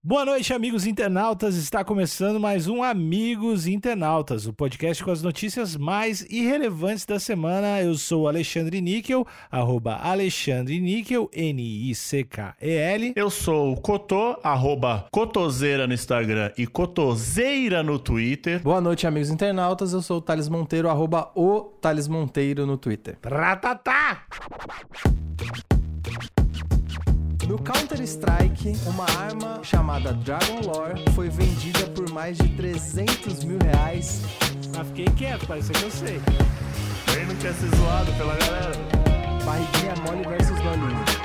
Boa noite, amigos internautas. Está começando mais um Amigos Internautas, o podcast com as notícias mais irrelevantes da semana. Eu sou Alexandre Níquel, arroba Alexandre Níquel, N-I-C-K-E-L. Eu sou o Cotô, arroba Cotoseira no Instagram e Cotoseira no Twitter. Boa noite, amigos internautas. Eu sou o Thales Monteiro, arroba o Thales Monteiro no Twitter. Ratatá! No Counter-Strike, uma arma chamada Dragon Lore foi vendida por mais de 300 mil reais. Mas fiquei quieto, parece que eu sei. Quem não quer ser zoado pela galera? Barriguinha mole versus dolinho.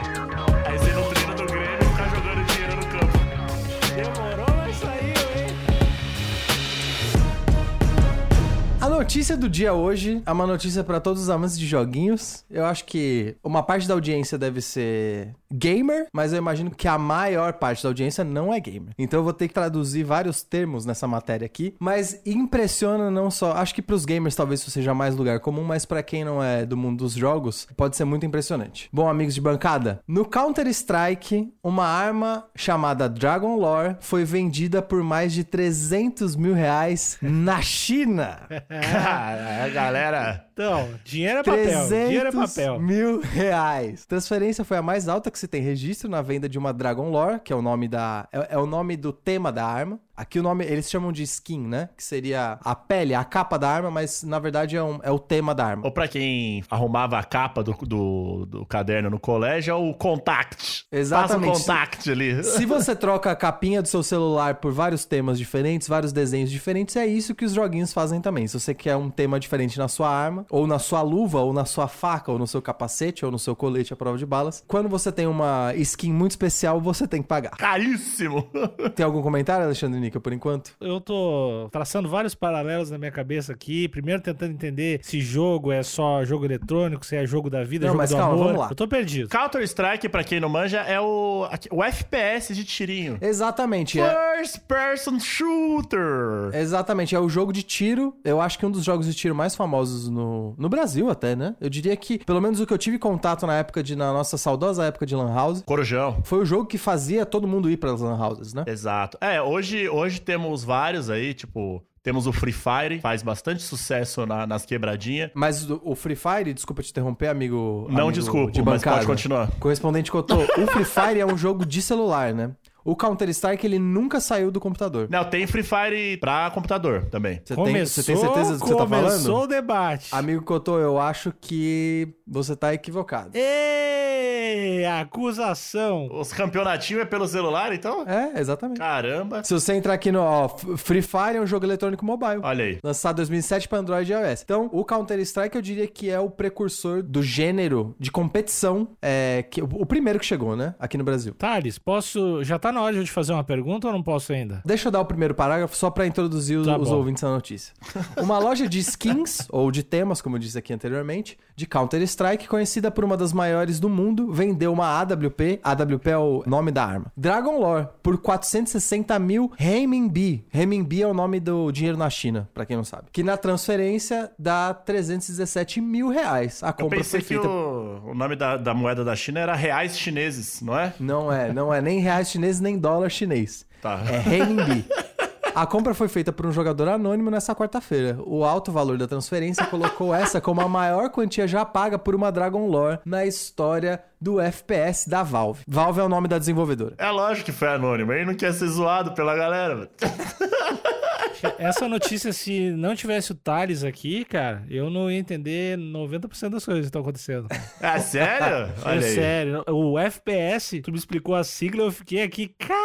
Notícia do dia hoje é uma notícia para todos os amantes de joguinhos. Eu acho que uma parte da audiência deve ser gamer, mas eu imagino que a maior parte da audiência não é gamer. Então eu vou ter que traduzir vários termos nessa matéria aqui, mas impressiona não só, acho que para os gamers talvez isso seja mais lugar comum, mas para quem não é do mundo dos jogos, pode ser muito impressionante. Bom, amigos de bancada, no Counter-Strike, uma arma chamada Dragon Lore foi vendida por mais de 300 mil reais na China. A galera. Então, dinheiro é papel. Dinheiro é 300 papel. mil reais. Transferência foi a mais alta que se tem registro na venda de uma Dragon Lore, que é o nome da é, é o nome do tema da arma. Aqui o nome eles chamam de skin, né? Que seria a pele, a capa da arma, mas na verdade é, um- é o tema da arma. Ou pra quem arrumava a capa do, do, do caderno no colégio, é o contact. Exatamente. Passa o contact ali. Se você troca a capinha do seu celular por vários temas diferentes, vários desenhos diferentes, é isso que os joguinhos fazem também. Se você quer um tema diferente na sua arma, ou na sua luva, ou na sua faca, ou no seu capacete, ou no seu colete à prova de balas, quando você tem uma skin muito especial, você tem que pagar. Caríssimo. Tem algum comentário, Alexandre Nica, por enquanto? Eu tô traçando vários paralelos na minha cabeça aqui. Primeiro tentando entender se jogo é só jogo eletrônico, se é jogo da vida, Não, jogo mas do calma, amor. vamos lá. Eu tô perdido. Counter-Strike, pra quem não manja, é o, o FPS de tirinho. Exatamente, é. First Person Shooter. Exatamente, é o jogo de tiro. Eu acho que um dos jogos de tiro mais famosos no, no Brasil, até, né? Eu diria que, pelo menos o que eu tive contato na época de, na nossa saudosa época de Lan House, Corujão. foi o jogo que fazia todo mundo ir para as Lan Houses, né? Exato. É, hoje, hoje temos vários aí, tipo, temos o Free Fire, faz bastante sucesso na- nas quebradinhas. Mas o, o Free Fire, desculpa te interromper, amigo. Não amigo desculpa, de mas pode continuar. Correspondente Cotô, o Free Fire é um jogo de celular, né? O Counter-Strike, ele nunca saiu do computador. Não, tem Free Fire pra computador também. Você tem, começou, você tem certeza do que você tá começou falando? o debate. Amigo Cotô, eu acho que você tá equivocado. Ei, acusação. Os campeonatinhos é pelo celular, então? É, exatamente. Caramba. Se você entrar aqui no ó, Free Fire é um jogo eletrônico mobile. Olha aí. Lançado em 2007 para Android e iOS. Então, o Counter-Strike eu diria que é o precursor do gênero de competição, é, que, o, o primeiro que chegou, né? Aqui no Brasil. Thales, posso. Já tá na hora de eu te fazer uma pergunta ou não posso ainda? Deixa eu dar o primeiro parágrafo só para introduzir os, Tá os ouvintes à notícia. Uma loja de skins, ou de temas, como eu disse aqui anteriormente, de Counter-Strike, conhecida por uma das maiores do mundo, vendeu uma AWP, AWP é o nome da arma, Dragon Lore, por 460 mil renminbi. Renminbi é o nome do dinheiro na China, pra quem não sabe. Que na transferência dá 317 mil reais. A Eu compra pensei foi feita... o, o nome da, da moeda da China era reais chineses, não é? Não é, não é nem reais chineses, nem dólar chinês. Tá. É renminbi. A compra foi feita por um jogador anônimo nessa quarta-feira. O alto valor da transferência colocou essa como a maior quantia já paga por uma Dragon Lore na história do FPS da Valve. Valve é o nome da desenvolvedora. É lógico que foi anônimo. Ele não quer ser zoado pela galera. Essa notícia, se não tivesse o Thales aqui, cara, eu não ia entender 90% das coisas que estão acontecendo. É sério? É Olha aí. sério. O FPS, tu me explicou a sigla, eu fiquei aqui, caralho,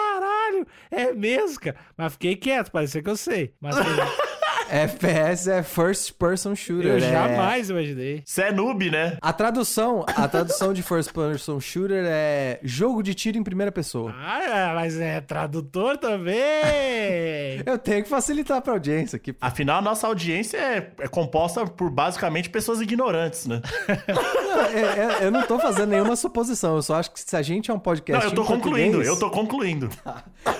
é mesmo, cara. Mas fiquei quieto, parecia que eu sei. Mas FPS é First Person Shooter. eu é- jamais imaginei. Você é noob, né? A tradução, a tradução de First Person Shooter é jogo de tiro em primeira pessoa. Ah, mas é tradutor também. Eu tenho que facilitar pra audiência aqui. Afinal, a nossa audiência é, é composta por basicamente pessoas ignorantes, né? é, é, eu não tô fazendo nenhuma suposição. Eu só acho que se a gente é um podcast. Não, eu tô concluindo, português- eu tô concluindo.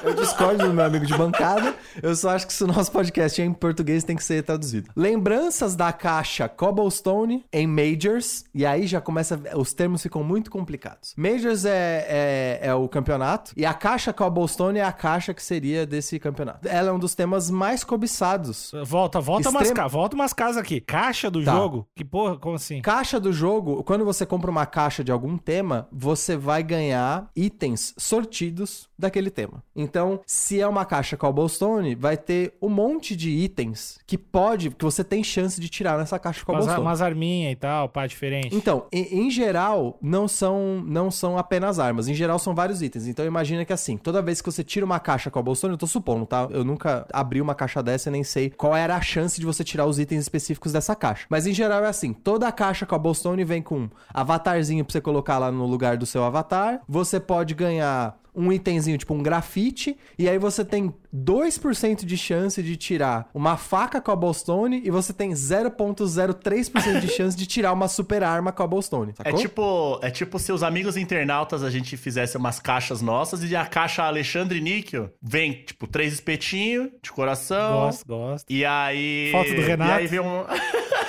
Eu discordo do meu amigo de bancada. Eu só acho que se o nosso podcast é em português, tem que ser traduzido. Lembranças da caixa Cobblestone em Majors. E aí já começa. Os termos ficam muito complicados. Majors é, é, é o campeonato. E a caixa Cobblestone é a caixa que seria desse campeonato. Ela é um dos temas mais cobiçados. Volta, volta umas, Extremo- ca... volta umas casas aqui. Caixa do Tá. jogo? Que porra, como assim? Caixa do jogo, quando você compra uma caixa de algum tema, você vai ganhar itens sortidos daquele tema. Então, se é uma caixa Cobblestone, vai ter um monte de itens que pode, que você tem chance de tirar nessa caixa Umas, Cobblestone. umas arminhas e tal, pá, diferente. Então, em, em geral, não são, não são apenas armas. Em geral, são vários itens. Então, imagina que assim, toda vez que você tira uma caixa Cobblestone, eu tô supondo, tá? Eu nunca abri uma caixa dessa e nem sei qual era a chance de você tirar os itens específicos dessa caixa. Mas, em geral, é assim. Toda a caixa Cobblestone vem com um avatarzinho pra você colocar lá no lugar do seu avatar. Você pode ganhar um itemzinho, tipo um grafite, e aí você tem 2% de chance de tirar uma faca cobblestone e você tem 0.03% de chance de tirar uma super arma cobblestone, É sacou? tipo, é tipo se os amigos internautas a gente fizesse umas caixas nossas e a caixa Alexandre Níquel vem, tipo, três espetinhos de coração. Gosto, gosto. E aí. Foto do Renato. E aí vem um.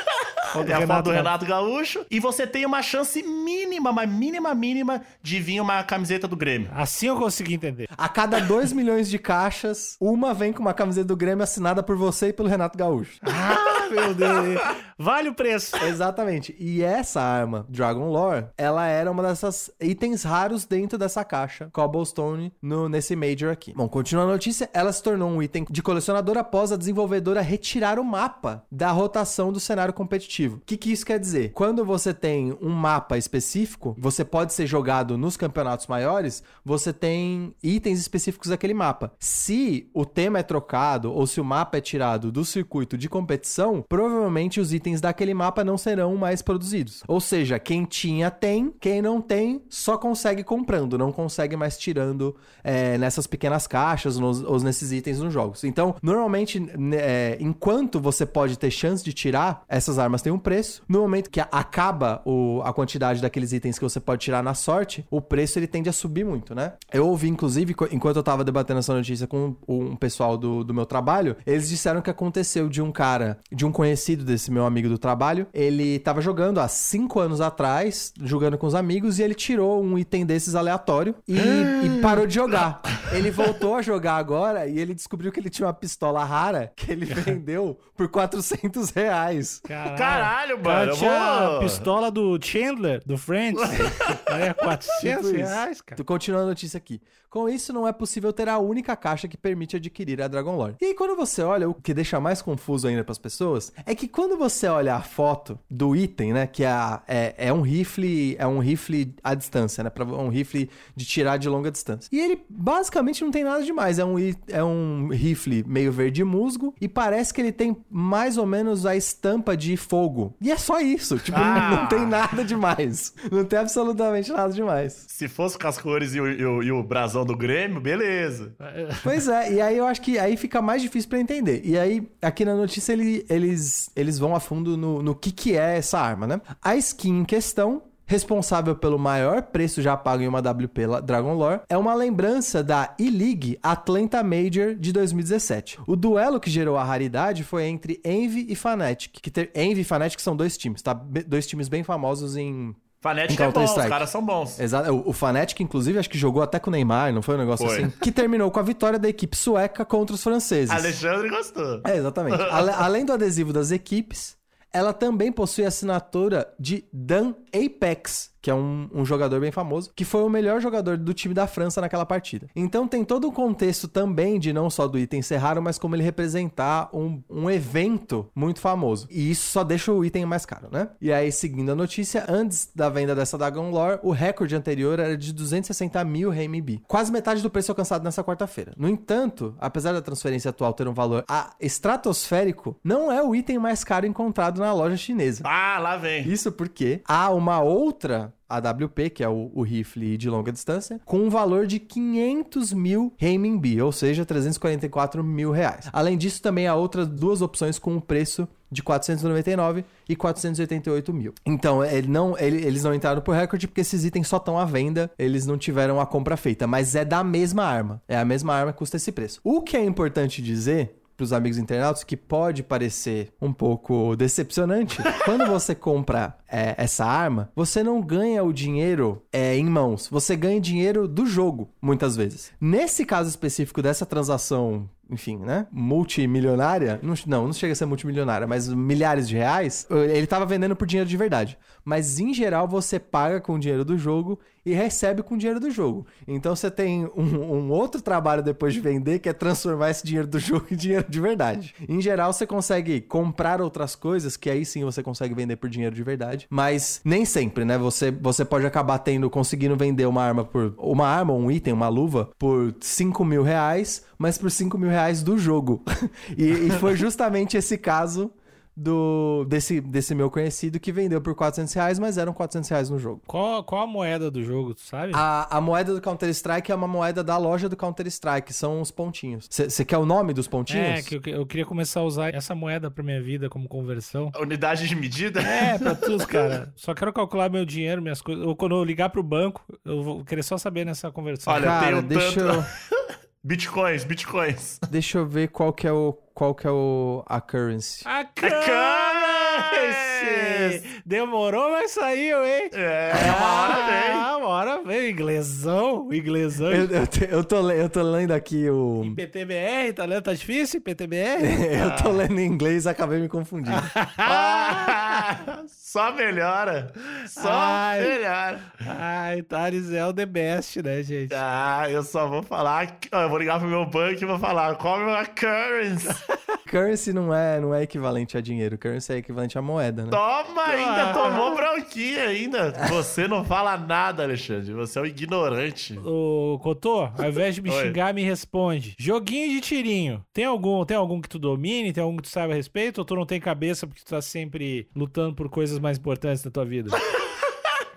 Foto do é a foto Renato do Gaúcho. Renato Gaúcho. E você tem uma chance mínima, mas mínima, mínima, de vir uma camiseta do Grêmio. Assim eu consegui entender. A cada 2 milhões de caixas, uma vem com uma camiseta do Grêmio assinada por você e pelo Renato Gaúcho. Ah, meu Deus. Vale o preço. Exatamente. E essa arma, Dragon Lore, ela era uma dessas itens raros dentro dessa caixa Cobblestone no, nesse Major aqui. Bom, continuando a notícia, ela se tornou um item de colecionador após a desenvolvedora retirar o mapa da rotação do cenário competitivo. O que, que isso quer dizer? Quando você tem um mapa específico, você pode ser jogado nos campeonatos maiores, você tem itens específicos daquele mapa. Se o tema é trocado ou se o mapa é tirado do circuito de competição, provavelmente os itens daquele mapa não serão mais produzidos. Ou seja, quem tinha tem, quem não tem só consegue comprando, não consegue mais tirando é, nessas pequenas caixas nos- ou nesses itens nos jogos. Então, normalmente, né, é, enquanto você pode ter chance de tirar, essas armas têm um preço. No momento que acaba o- a quantidade daqueles itens que você pode tirar na sorte, o preço ele tende a subir muito, né? Eu ouvi, inclusive, enquanto eu tava debatendo essa notícia com um pessoal do, do meu trabalho, eles disseram que aconteceu de um cara, de um conhecido desse meu amigo do trabalho, ele tava jogando há cinco anos atrás, jogando com os amigos, e ele tirou um item desses aleatório e, e parou de jogar. Ele voltou a jogar agora e ele descobriu que ele tinha uma pistola rara que ele vendeu por 400 reais. Caralho, Caralho, cara mano. tinha a pistola do Chandler, do Friends. é 400 Tipo reais, cara. Tu continua a notícia aqui. Com isso, não é possível ter a única caixa que permite adquirir a Dragon Lore. E aí, quando você olha, o que deixa mais confuso ainda para as pessoas, é que quando você olha a foto do item, né, que é, a- é, é um rifle, é um rifle à distância, né, pra, um rifle de tirar de longa distância. E ele basicamente não tem nada demais, é um, é um rifle meio verde musgo e parece que ele tem mais ou menos a estampa de fogo. E é só isso, tipo, Ah. não tem nada demais. Não tem absolutamente nada demais. Se fosse com as cores e o, e o- e o brasão do Grêmio, beleza. Pois é, e aí eu acho que aí fica mais difícil pra entender. E aí, aqui na notícia, ele- eles, eles vão a fundo no, no que, que é essa arma, né? A skin em questão. Responsável pelo maior preço já pago em uma WP Dragon Lore, é uma lembrança da E-League Atlanta Major de 2017. O duelo que gerou a raridade foi entre Envy e Fnatic. Que ter, Envy e Fnatic são dois times, tá? Be- Dois times bem famosos em, Fnatic é bom, os Counter-Strike. caras são bons. Exato. O, o Fnatic, inclusive, acho que jogou até com o Neymar, não foi um negócio Foi. assim? Que terminou com a vitória da equipe sueca contra os franceses. Alexandre gostou. É, exatamente. Ale- além do adesivo das equipes, ela também possui assinatura de Dan Apex, que é um, um jogador bem famoso, que foi o melhor jogador do time da França naquela partida. Então tem todo um contexto também de não só do item ser raro, mas como ele representar um, um evento muito famoso. E isso só deixa o item mais caro, né? E aí, seguindo a notícia, antes da venda dessa Dragon Lore, o recorde anterior era de 260 mil RMB. Quase metade do preço alcançado nessa quarta-feira. No entanto, apesar da transferência atual ter um valor a- estratosférico, não é o item mais caro encontrado na loja chinesa. Ah, lá vem. Isso porque há uma outra AWP, que é o, o rifle de longa distância, com um valor de 500 mil renminbi, ou seja, 344 mil reais. Além disso, também há outras duas opções com um preço de 499 e 488 mil. Então, ele não, ele- eles não entraram por recorde porque esses itens só estão à venda, eles não tiveram a compra feita, mas é da mesma arma. É a mesma arma que custa esse preço. O que é importante dizer para os amigos internautas que pode parecer um pouco decepcionante. Quando você compra é, essa arma, você não ganha o dinheiro é, em mãos, você ganha dinheiro do jogo, muitas vezes. Nesse caso específico dessa transação enfim, né? Multimilionária. Não, não, não chega a ser multimilionária, mas milhares de reais. Ele tava vendendo por dinheiro de verdade. Mas em geral você paga com o dinheiro do jogo e recebe com o dinheiro do jogo. Então você tem um, um outro trabalho depois de vender que é transformar esse dinheiro do jogo em dinheiro de verdade. Em geral você consegue comprar outras coisas que aí sim você consegue vender por dinheiro de verdade. Mas nem sempre, né? Você, você pode acabar tendo, conseguindo vender uma arma por. Uma arma, um item, uma luva, por 5 mil reais, mas por 5 mil reais do jogo. e, e foi justamente esse caso do desse, desse meu conhecido que vendeu por 400 reais, mas eram 400 reais no jogo. Qual, qual a moeda do jogo, tu sabe? A, a moeda do Counter-Strike é uma moeda da loja do Counter-Strike, são os pontinhos. Você quer o nome dos pontinhos? é, que eu, eu queria começar a usar essa moeda pra minha vida como conversão. Unidade de medida? É, pra tudo, cara. Só quero calcular meu dinheiro, minhas coisas. Ou quando eu ligar pro banco, eu vou querer só saber nessa conversão. Olha, eu Cara, tenho deixa tanto- eu, Bitcoins, bitcoins. deixa eu ver qual que é o qual que é o a currency. A Currency! Demorou, mas saiu, hein? É, uma hora vem. Ah, uma hora veio. Inglesão, inglesão. Eu, eu, te- eu tô, le- eu tô lendo aqui o PTBR, tá lendo? Tá difícil? PTBR? eu tô lendo em inglês e acabei me confundindo. Ah, só melhora. Só Ai. melhora. Ai, Thales é o the best, né, gente? Ah, eu só vou falar. Eu vou ligar pro meu banco e vou falar qual é a currency. currency não é, não é equivalente a dinheiro, currency é equivalente a moeda, né? Toma, ainda tomou bronquinha ainda. Você não fala nada, Alexandre. Você é um ignorante. Ô, Cotô, ao invés de me Oi. xingar, me responde. Joguinho de tirinho. Tem algum, tem algum que tu domine? Tem algum que tu saiba a respeito? Ou tu não tem cabeça porque tu tá sempre lutando por coisas mais importantes da tua vida?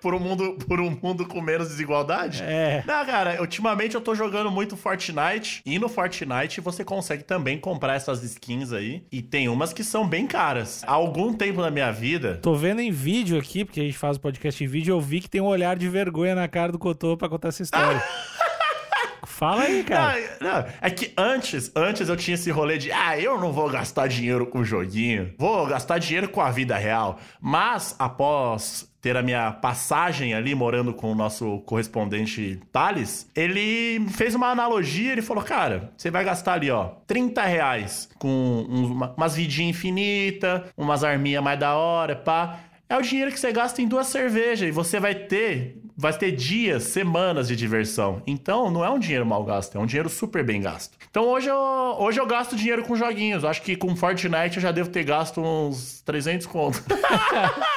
Por um mundo, por um mundo com menos desigualdade? É. Não, cara, ultimamente eu tô jogando muito Fortnite. E no Fortnite você consegue também comprar essas skins aí. E tem umas que são bem caras. Há algum tempo na minha vida. Tô vendo em vídeo aqui, porque a gente faz o podcast em vídeo, eu vi que tem um olhar de vergonha na cara do Cotô pra contar essa história. Fala aí, cara. Não, não, é que antes, antes eu tinha esse rolê de, ah, eu não vou gastar dinheiro com joguinho, vou gastar dinheiro com a vida real. Mas após ter a minha passagem ali morando com o nosso correspondente Thales, ele fez uma analogia, ele falou, cara, você vai gastar ali, ó, 30 reais com uma- umas vidinhas infinitas, umas arminhas mais da hora, pá. É o dinheiro que você gasta em duas cervejas e você vai ter, vai ter dias, semanas de diversão. Então não é um dinheiro mal gasto, é um dinheiro super bem gasto. Então hoje eu, hoje eu gasto dinheiro com joguinhos. Acho que com Fortnite eu já devo ter gasto uns 300 conto.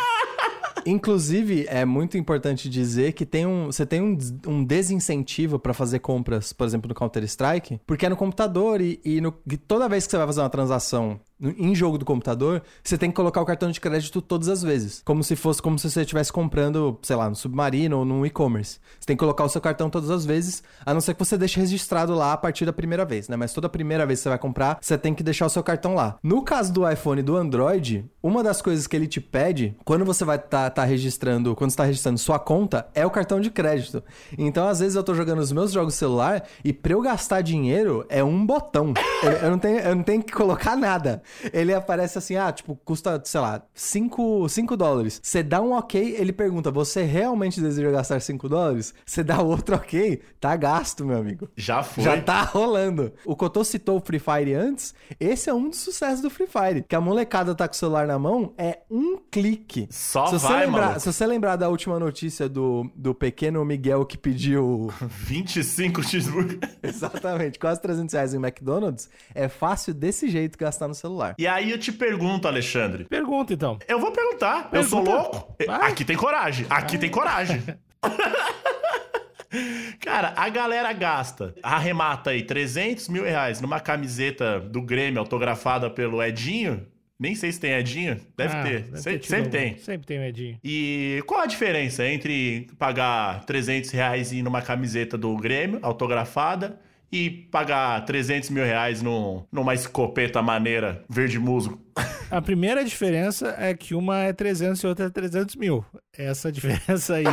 Inclusive, é muito importante dizer que tem um, você tem um, um desincentivo pra fazer compras, por exemplo, no Counter-Strike, porque é no computador e, e no- e toda vez que você vai fazer uma transação em jogo do computador, você tem que colocar o cartão de crédito todas as vezes. Como se fosse como se você estivesse comprando, sei lá, no Submarino ou no e-commerce. Você tem que colocar o seu cartão todas as vezes, a não ser que você deixe registrado lá a partir da primeira vez, né? Mas toda primeira vez que você vai comprar, você tem que deixar o seu cartão lá. No caso do iPhone e do Android, uma das coisas que ele te pede, quando você vai estar registrando, quando você tá registrando sua conta, é o cartão de crédito. Então, às vezes eu tô jogando os meus jogos celular e pra eu gastar dinheiro é um botão. eu, eu não tenho, eu não tenho que colocar nada. Ele aparece assim, ah, tipo, custa, sei lá, 5, 5 dólares. Você dá um ok, ele pergunta, você realmente deseja gastar 5 dólares? Você dá outro ok, tá gasto, meu amigo. Já foi. Já tá rolando. O Cotô citou o Free Fire antes. Esse é um dos sucessos do Free Fire. Que a molecada tá com o celular na mão, é um clique. Só se vai, lembrar, maluco. Se você lembrar da última notícia do, do pequeno Miguel que pediu 25 cheeseburger. exatamente quase 300 reais em McDonald's, é fácil desse jeito gastar no celular. E aí eu te pergunto, Alexandre. Pergunta então. Eu vou perguntar. Eu sou Pergunta. louco? Vai. Aqui tem coragem. Aqui tem coragem. Cara, a galera gasta, arremata aí 300 mil reais numa camiseta do Grêmio autografada pelo Edinho. Nem sei se tem Edinho. Deve Ah, ter. deve Se- ter sempre algum. tem. Sempre tem, Edinho. E qual a diferença entre pagar 300 reais e ir numa camiseta do Grêmio autografada e pagar 300 mil reais num, numa escopeta maneira verde musgo. A primeira diferença é que uma é 300 e outra é 300 mil. Essa diferença aí,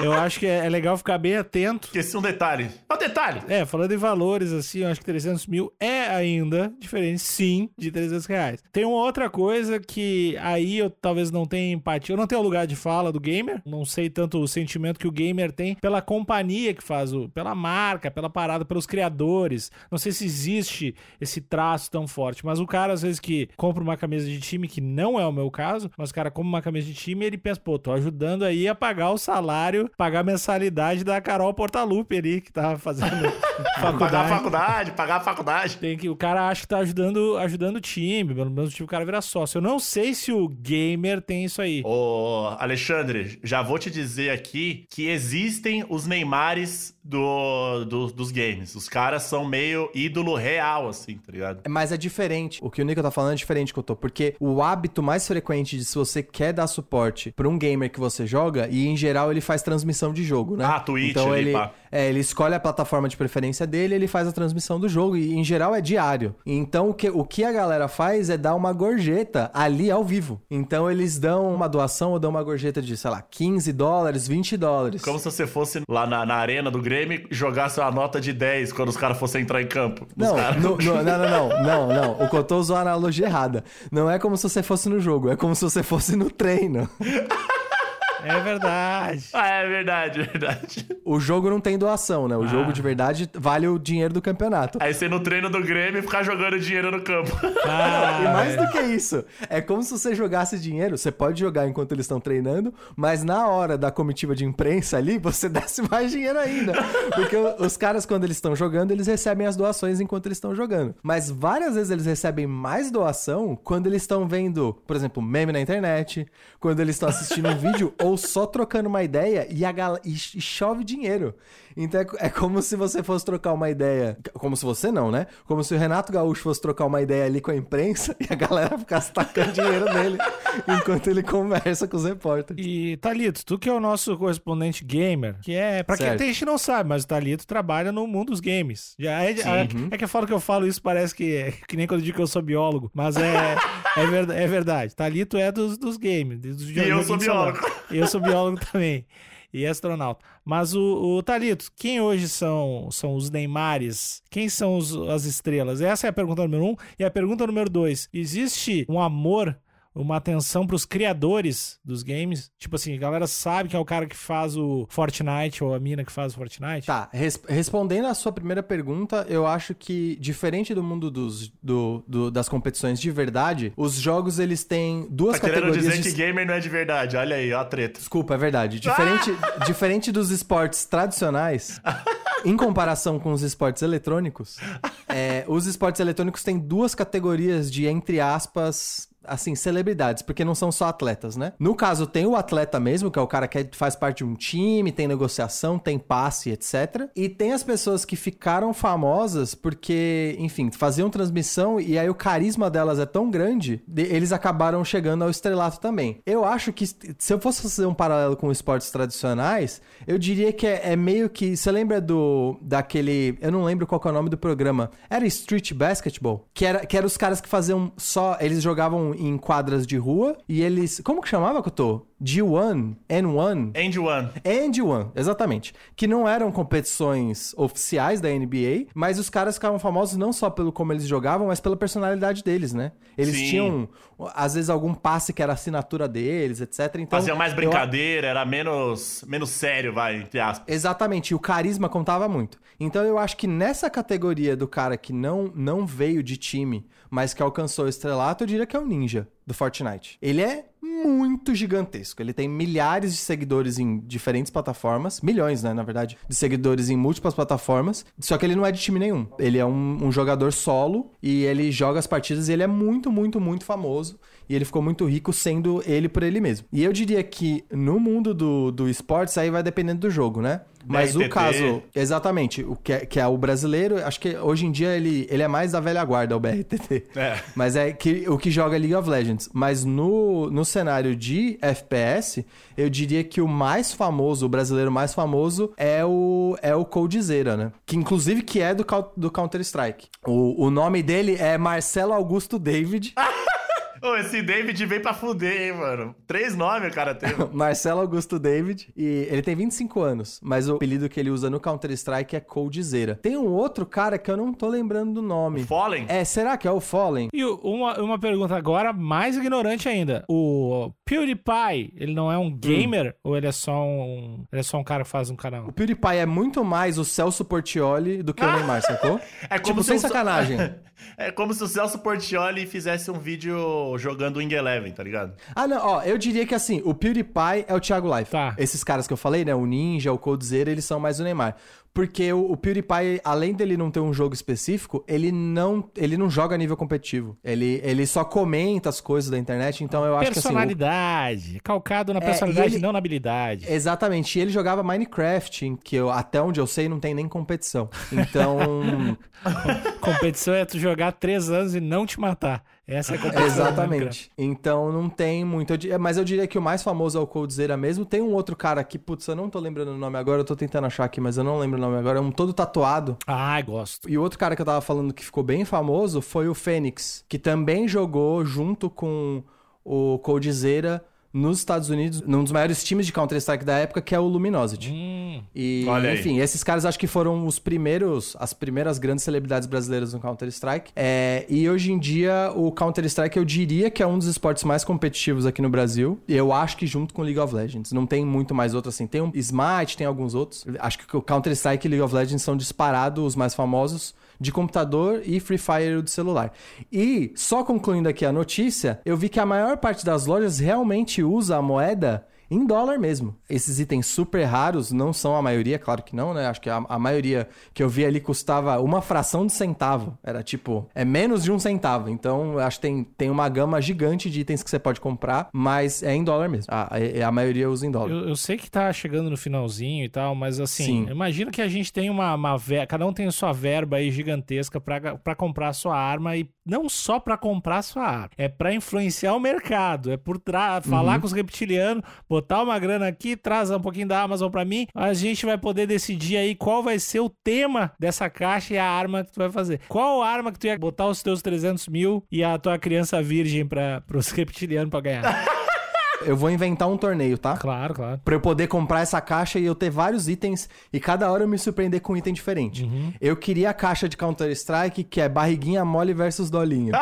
eu acho que é, é legal ficar bem atento. Esqueci um detalhe. É um detalhe. É, falando em valores, assim, eu acho que 300 mil é ainda diferente, sim, de 300 reais. Tem uma outra coisa que aí eu talvez não tenha empatia. Eu não tenho lugar de fala do gamer. Não sei tanto o sentimento que o gamer tem pela companhia que faz o... Pela marca, pela parada, pelos criadores. Não sei se existe esse traço tão forte. Mas o cara, às vezes, que compra uma camisa de time, que não é o meu caso, mas o cara compra uma camisa de time e ele pensa, pô, tô ajudando aí a pagar o salário, pagar a mensalidade da Carol Portalupe ali, que tá fazendo faculdade. Pagar a faculdade, pagar a faculdade. Tem que, o cara acha que tá ajudando, ajudando o time, pelo menos o time o cara vira sócio. Eu não sei se o gamer tem isso aí. Ô, Alexandre, já vou te dizer aqui que existem os Neymares do, do- dos games. Os caras são meio ídolo real, assim, tá ligado? Mas é diferente. O que o Nico tá falando é diferente que eu tô. Porque o hábito mais frequente de se você quer dar suporte pra um gamer que você joga, e em geral ele faz transmissão de jogo, né? Ah, Twitch Então ali, ele, pá. é, ele escolhe a plataforma de preferência dele, ele faz a transmissão do jogo. E em geral é diário. Então o que, o que a galera faz é dar uma gorjeta ali ao vivo. Então eles dão uma doação ou dão uma gorjeta de, sei lá, 15 dólares, 20 dólares. Como se você fosse lá na, na arena do Grêmio e jogasse uma nota de 10 quando os caras fossem entrar em campo. Não, caras- no- no- não, não, não, não, não. O Cotô usou a analogia errada. Não é como se você fosse no jogo, é como se você fosse no treino. É verdade. Ah, é verdade, é verdade. O jogo não tem doação, né? O jogo de verdade vale o dinheiro do campeonato. Aí você no treino do Grêmio e ficar jogando dinheiro no campo. Ah, E mais do que isso, é como se você jogasse dinheiro. Você pode jogar enquanto eles estão treinando, mas na hora da comitiva de imprensa ali, você desse mais dinheiro ainda. Porque os caras, quando eles estão jogando, eles recebem as doações enquanto eles estão jogando. Mas várias vezes eles recebem mais doação quando eles estão vendo, por exemplo, meme na internet, quando eles estão assistindo um vídeo ou só trocando uma ideia e, a gal... e chove dinheiro. Então é, é como se você fosse trocar uma ideia. Como se você não, né? Como se o Renato Gaúcho fosse trocar uma ideia ali com a imprensa e a galera ficasse tacando dinheiro nele enquanto ele conversa com os repórteres. E Thalito, tu que é o nosso correspondente gamer, que é, pra quem tem gente não sabe, mas o Thalito trabalha no mundo dos games. Já é, é, é que eu falo que eu falo isso, parece que é que nem quando eu digo que eu sou biólogo, mas é, é, verdade, é verdade. Thalito é dos, dos games. Dos E eu sou biólogo. Eu sou biólogo também. E astronauta. Mas o, o Thalito, quem hoje são, são os Neymares? Quem são os- as estrelas? Essa é a pergunta número um. E a pergunta número dois: existe um amor uma atenção pros criadores dos games. Tipo assim, a galera sabe que é o cara que faz o Fortnite ou a mina que faz o Fortnite. Tá, res- respondendo a sua primeira pergunta, eu acho que, diferente do mundo dos, do, do- das competições de verdade, os jogos eles têm duas Tá querendo categorias dizer de... que gamer não é de verdade. Olha aí, ó a treta. Desculpa, é verdade. Diferente, diferente dos esportes tradicionais, em comparação com os esportes eletrônicos, é, os esportes eletrônicos têm duas categorias de, entre aspas, assim, celebridades, porque não são só atletas, né? No caso, tem o atleta mesmo, que é o cara que faz parte de um time, tem negociação, tem passe, etc. E tem as pessoas que ficaram famosas porque, enfim, faziam transmissão e aí o carisma delas é tão grande, de- eles acabaram chegando ao estrelato também. Eu acho que se eu fosse fazer um paralelo com esportes tradicionais, eu diria que é, é meio que. Você lembra do. daquele. Eu não lembro qual é o nome do programa. Era Street Basketball? Que era, que era os caras que faziam só. Eles jogavam em quadras de rua e eles. Como que chamava, Couto? G1? N1? End One. And One, exatamente. Que não eram competições oficiais da NBA, mas os caras ficavam famosos não só pelo como eles jogavam, mas pela personalidade deles, né? Eles Sim. tinham, às vezes, algum passe que era assinatura deles, etc. Então, Fazia mais eu- brincadeira, era menos, menos sério, vai, entre aspas. Exatamente, e o carisma contava muito. Então eu acho que nessa categoria do cara que não, não veio de time, mas que alcançou o estrelato, eu diria que é o Ninja do Fortnite. Ele é muito gigantesco. Ele tem milhares de seguidores em diferentes plataformas, milhões, né, na verdade, de seguidores em múltiplas plataformas. Só que ele não é de time nenhum. Ele é um, um jogador solo e ele joga as partidas e ele é muito, muito, muito famoso. E ele ficou muito rico sendo ele por ele mesmo. E eu diria que no mundo do, do esportes aí vai dependendo do jogo, né? Mas o caso, exatamente, o que é, que é o brasileiro, acho que hoje em dia ele, ele é mais da velha guarda, o BRTT. É. Mas é que, o que joga League of Legends. Mas no, no cenário de FPS, eu diria que o mais famoso, o brasileiro mais famoso, é o, é o Coldzera, né? Que inclusive que é do, do Counter-Strike. O, o nome dele é Marcelo Augusto David. Ô, esse David veio pra fuder, hein, mano. Três nomes o cara teve. Marcelo Augusto David. E ele tem 25 anos, mas o apelido que ele usa no Counter-Strike é Coldzera. Tem um outro cara que eu não tô lembrando do nome. Fallen? É, será que é o Fallen? E o- uma, uma pergunta agora mais ignorante ainda. O PewDiePie, ele não é um gamer ou ele é só um, ele é só um cara que faz um canal? O PewDiePie é muito mais o Celso Portioli do que o Neymar, sacou? É tipo, se sem o- sacanagem. É como se o Celso Portioli fizesse um vídeo jogando Wing Eleven, tá ligado? Ah, não, ó, eu diria que assim, o PewDiePie é o Thiago Life. Tá. Esses caras que eu falei, né, o Ninja, o Coldzera, eles são mais o Neymar. Porque o, o PewDiePie, além dele não ter um jogo específico, ele não, ele não joga a nível competitivo. Ele, ele só comenta as coisas da internet, então eu acho que assim... o- Personalidade. calcado na É, personalidade, e ele- não na habilidade. Exatamente, e ele jogava Minecraft, em que eu, até onde eu sei não tem nem competição. Então, Competição é tu jogar três anos e não te matar. Essa é a competição. Minecraft. exatamente. Então não tem muito. di- Mas eu diria que o mais famoso é o Coldzera mesmo. Tem um outro cara aqui, putz, eu não tô lembrando o nome agora, eu tô tentando achar aqui, mas eu não lembro o nome agora. É um todo tatuado. Ah, gosto. E o outro cara que eu tava falando que ficou bem famoso foi o Fênix, que também jogou junto com o Coldzera nos Estados Unidos, num dos maiores times de Counter-Strike da época, que é o Luminosity. Hum, E, Olha aí. enfim, esses caras acho que foram os primeiros, as primeiras grandes celebridades brasileiras no Counter-Strike. É, e hoje em dia, o Counter-Strike eu diria que é um dos esportes mais competitivos aqui no Brasil. E eu acho que junto com League of Legends. Não tem muito mais outro assim. Tem um Smite, tem alguns outros. Acho que o Counter-Strike e League of Legends são disparados os mais famosos de computador e Free Fire do celular. E, só concluindo aqui a notícia, eu vi que a maior parte das lojas realmente usa a moeda em dólar mesmo. Esses itens super raros não são a maioria, claro que não, né? Acho que a, a maioria que eu vi ali custava uma fração de centavo. Era tipo, é menos de um centavo. Então, acho que tem, tem uma gama gigante de itens que você pode comprar, mas é em dólar mesmo. A, a, a maioria usa em dólar. eu, eu sei que tá chegando no finalzinho e tal, mas assim, Sim. imagina que a gente tem uma, uma ver- cada um tem a sua verba aí gigantesca pra, pra comprar a sua arma e não só pra comprar a sua arma, é pra influenciar o mercado, é por trás, falar com os reptilianos, botar uma grana aqui, traz um pouquinho da Amazon pra mim, a gente vai poder decidir aí qual vai ser o tema dessa caixa e a arma que tu vai fazer. Qual arma que tu ia botar os teus 300 mil e a tua criança virgem para os reptilianos pra ganhar? Eu vou inventar um torneio, tá? claro, claro. Pra eu poder comprar essa caixa e eu ter vários itens e cada hora eu me surpreender com um item diferente. Eu queria a caixa de Counter-Strike que é barriguinha mole versus dolinho.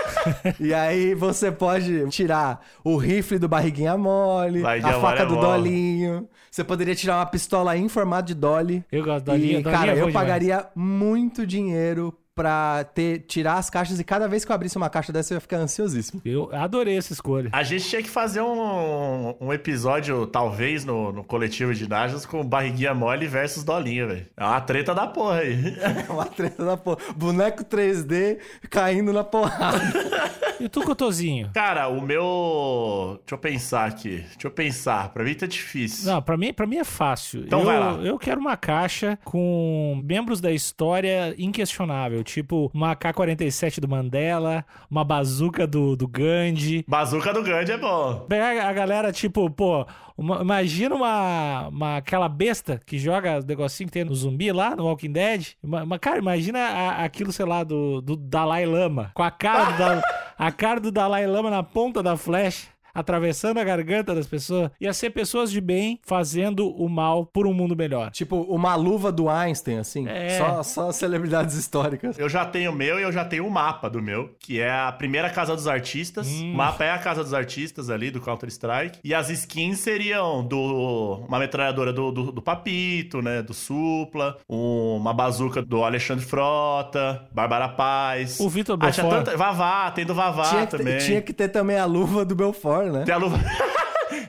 e aí você pode tirar o rifle do barriguinha mole, Barriguinha a faca é do dolinho. Você poderia tirar uma pistola em formato de dolly. Eu gosto da linha, E, da cara, é eu bom demais. pagaria muito dinheiro pra ter, tirar as caixas e cada vez que eu abrisse uma caixa dessa eu ia ficar ansiosíssimo. Eu adorei essa escolha. A gente tinha que fazer um, um episódio, talvez, no, no coletivo de Najas com barriguinha mole versus dolinha, velho. É uma treta da porra aí. É uma treta da porra. Boneco 3D caindo na porrada. E tu, Cotozinho? Cara, o meu. Deixa eu pensar aqui. Deixa eu pensar. Pra mim tá difícil. Não, pra mim, pra mim é fácil. Então eu, vai lá. Eu quero uma caixa com membros da história inquestionável. Tipo, uma K-47 do Mandela, uma bazuca do, do Gandhi. Bazuca do Gandhi é bom. Pegar a galera, tipo, pô, uma- imagina uma, uma- aquela besta que joga o negocinho que tem no zumbi lá, no Walking Dead. Uma, uma- cara, imagina a- aquilo, sei lá, do, do Dalai Lama. Com a cara do, Dal- a cara do Dalai Lama na ponta da flecha. Atravessando a garganta das pessoas, ia ser pessoas de bem fazendo o mal por um mundo melhor. tipo, uma luva do Einstein, assim. É. Só, só celebridades históricas. Eu já tenho o meu e eu já tenho o mapa do meu, que é a primeira casa dos artistas. O mapa é a casa dos artistas ali do Counter-Strike. E as skins seriam do uma metralhadora do, do, do Papito, né? Do Supla, uma bazuca do Alexandre Frota, Bárbara Paz. O Vitor Ah, Belfort. tanta... Vavá, tem do Vavá tinha, que ter, também. tinha que ter também a luva do Belfort, né? Tem a luva.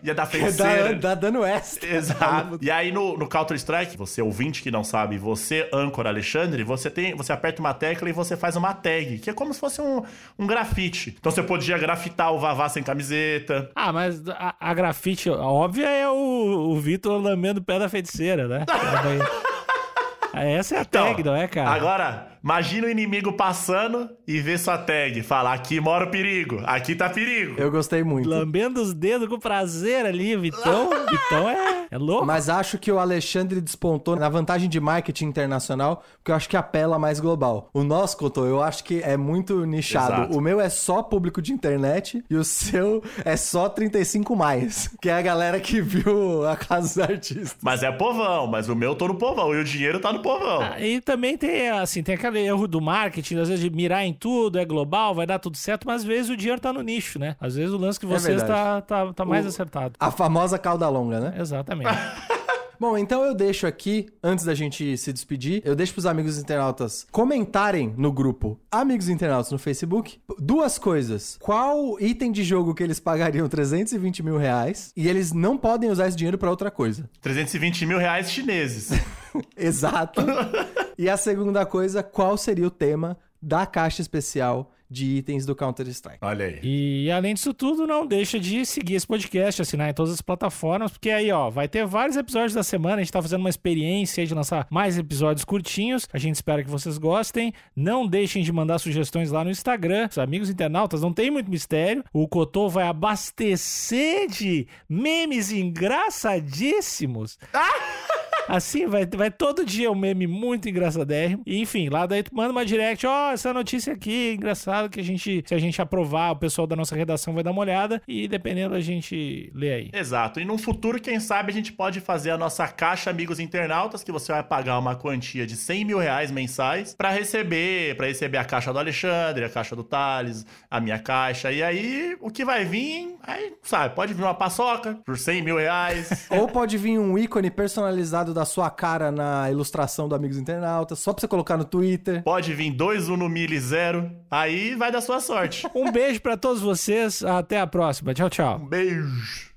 ia dar feiticeira. dá dano extra. Exato. E aí no, no Counter-Strike, você ouvinte que não sabe, você, âncora Alexandre, você tem. Você aperta uma tecla e você faz uma tag, que é como se fosse um, um grafite. Então você podia grafitar o Vavá sem camiseta. Ah, mas a, a grafite óbvia é o, o Vitor lambendo o pé da feiticeira, né? Essa é a tag, Então, não é, cara? Agora, imagina o inimigo passando e vê sua tag. Fala, aqui mora o perigo, aqui tá perigo. Eu gostei muito. Lambendo os dedos com prazer ali, Vitão. Vitão é, é louco. Mas acho que o Alexandre despontou na vantagem de marketing internacional, porque eu acho que apela mais global. O nosso, Cotô, eu acho que é muito nichado. Exato. O meu é só público de internet e o seu é só 35 mais, que é a galera que viu a Casa dos Artistas. Mas é povão, mas o meu tô no povão e o dinheiro tá no povão. Ah, E também tem, assim, tem aquele erro do marketing, às vezes de mirar em tudo, é global, vai dar tudo certo, mas às vezes o dinheiro tá no nicho, né? Às vezes o lance que vocês tá, verdade. tá, tá mais O- acertado. A famosa cauda longa, né? Exatamente. Bom, então eu deixo aqui, antes da gente se despedir, eu deixo pros amigos internautas comentarem no grupo Amigos Internautas no Facebook duas coisas. Qual item de jogo que eles pagariam 320 mil reais e eles não podem usar esse dinheiro pra outra coisa. 320 mil reais chineses. Exato. e a segunda coisa, qual seria o tema da caixa especial de itens do Counter-Strike? Olha aí. E além disso tudo, não deixa de seguir esse podcast, assinar em todas as plataformas, porque aí, ó, vai ter vários episódios da semana. A gente tá fazendo uma experiência aí de lançar mais episódios curtinhos. A gente espera que vocês gostem. Não deixem de mandar sugestões lá no Instagram. Os amigos internautas, não tem muito mistério. O Cotô vai abastecer de memes engraçadíssimos. Assim, vai, vai todo dia um meme muito engraçadérrimo. E, enfim, lá daí tu manda uma direct, ó, essa notícia aqui, engraçado, que a gente, se a gente aprovar, o pessoal da nossa redação vai dar uma olhada e dependendo a gente lê aí. Exato. E num futuro, quem sabe, a gente pode fazer a nossa caixa Amigos Internautas, que você vai pagar uma quantia de 100 mil reais mensais pra receber, para receber a caixa do Alexandre, a caixa do Thales, a minha caixa. E aí, o que vai vir, aí, sabe, pode vir uma paçoca por 100 mil reais. Ou pode vir um ícone personalizado da sua cara na ilustração do Amigos Internautas, só pra você colocar no Twitter. Pode vir dois Uno Mille Zero. Aí vai dar sua sorte. Um beijo pra todos vocês, até a próxima. Tchau, tchau. Um beijo.